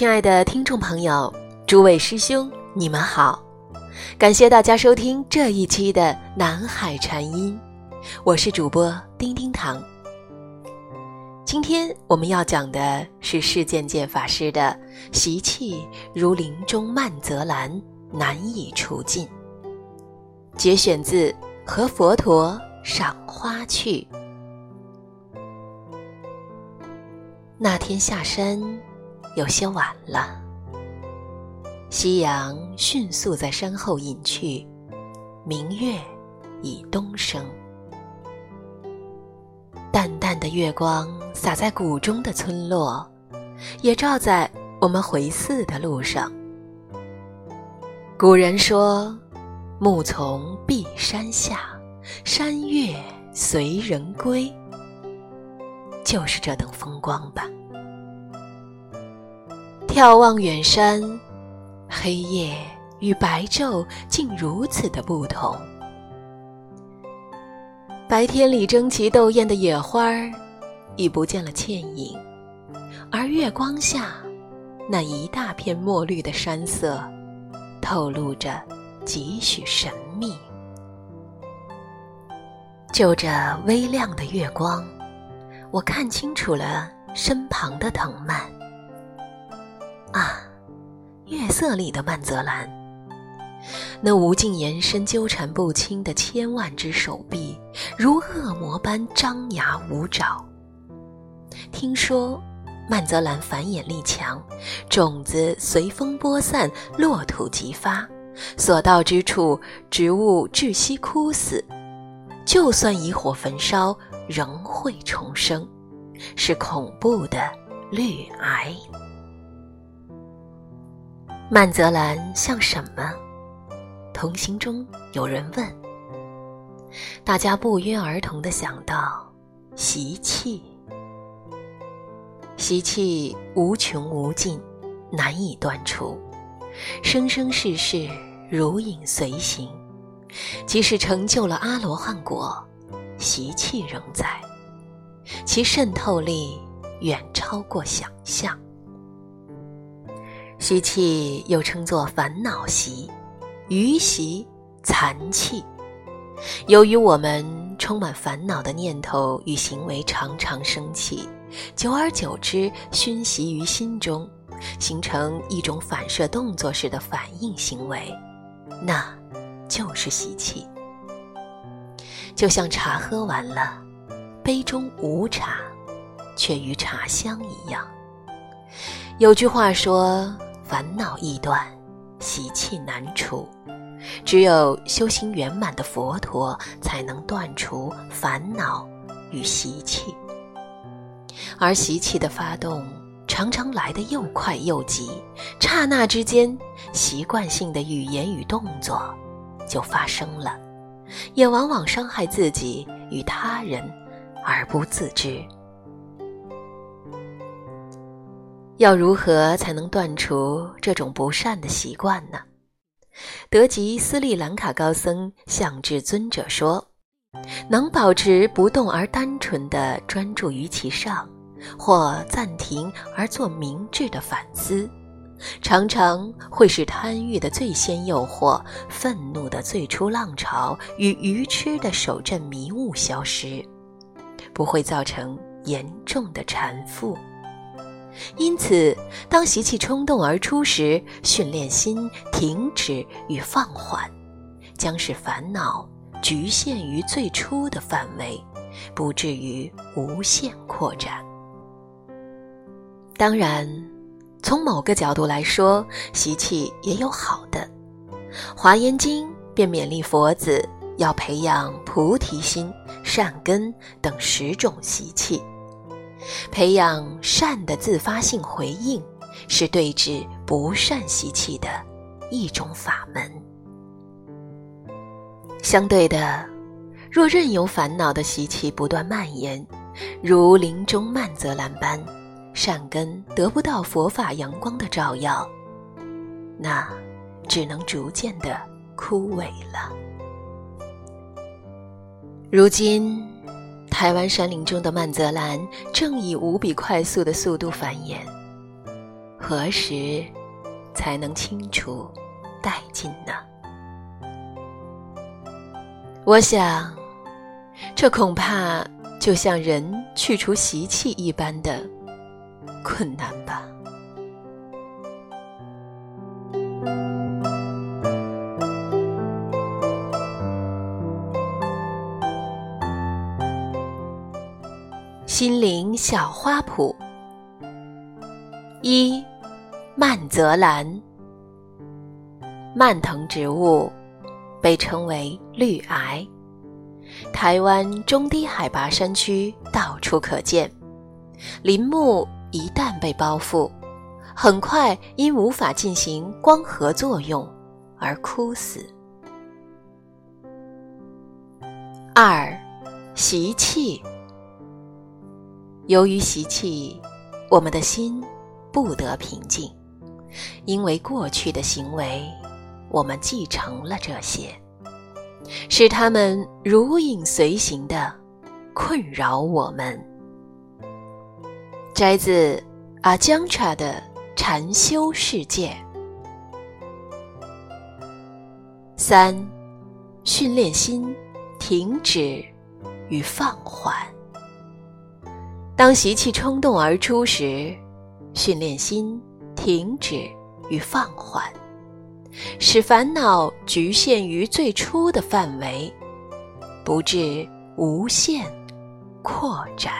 亲爱的听众朋友，诸位师兄，你们好！感谢大家收听这一期的南海禅音，我是主播丁丁糖。今天我们要讲的是释建建法师的“习气如林中曼泽兰，难以除尽”，节选自《和佛陀赏花去》。那天下山。有些晚了，夕阳迅速在山后隐去，明月已东升。淡淡的月光洒在谷中的村落，也照在我们回寺的路上。古人说：“木从碧山下，山月随人归。”就是这等风光吧。眺望远山，黑夜与白昼竟如此的不同。白天里争奇斗艳的野花儿，已不见了倩影，而月光下，那一大片墨绿的山色，透露着几许神秘。就这微亮的月光，我看清楚了身旁的藤蔓。啊，月色里的曼泽兰，那无尽延伸、纠缠不清的千万只手臂，如恶魔般张牙舞爪。听说曼泽兰繁衍力强，种子随风播散，落土即发，所到之处植物窒息枯死，就算以火焚烧，仍会重生，是恐怖的绿癌。曼泽兰像什么？同行中有人问。大家不约而同的想到：习气。习气无穷无尽，难以断除，生生世世如影随形。即使成就了阿罗汉果，习气仍在，其渗透力远超过想象。习气又称作烦恼习、余习、残气。由于我们充满烦恼的念头与行为常常生气，久而久之熏习于心中，形成一种反射动作式的反应行为，那就是习气。就像茶喝完了，杯中无茶，却余茶香一样。有句话说。烦恼易断，习气难除。只有修行圆满的佛陀，才能断除烦恼与习气。而习气的发动，常常来得又快又急，刹那之间，习惯性的语言与动作就发生了，也往往伤害自己与他人而不自知。要如何才能断除这种不善的习惯呢？德吉斯利兰卡高僧向至尊者说：“能保持不动而单纯的专注于其上，或暂停而做明智的反思，常常会使贪欲的最先诱惑、愤怒的最初浪潮与愚痴的首阵迷雾消失，不会造成严重的缠缚。”因此，当习气冲动而出时，训练心停止与放缓，将使烦恼局限于最初的范围，不至于无限扩展。当然，从某个角度来说，习气也有好的，《华严经》便勉励佛子要培养菩提心、善根等十种习气。培养善的自发性回应，是对治不善习气的一种法门。相对的，若任由烦恼的习气不断蔓延，如林中曼泽兰般，善根得不到佛法阳光的照耀，那只能逐渐的枯萎了。如今。台湾山林中的曼泽兰正以无比快速的速度繁衍，何时才能清除殆尽呢？我想，这恐怕就像人去除习气一般的困难吧。心灵小花圃。一，蔓泽兰。蔓藤植物被称为绿癌，台湾中低海拔山区到处可见。林木一旦被包覆，很快因无法进行光合作用而枯死。二，习气。由于习气，我们的心不得平静，因为过去的行为，我们继承了这些，使他们如影随形的困扰我们。摘自阿姜查的《禅修世界》。三，训练心，停止与放缓。当习气冲动而出时，训练心停止与放缓，使烦恼局限于最初的范围，不致无限扩展。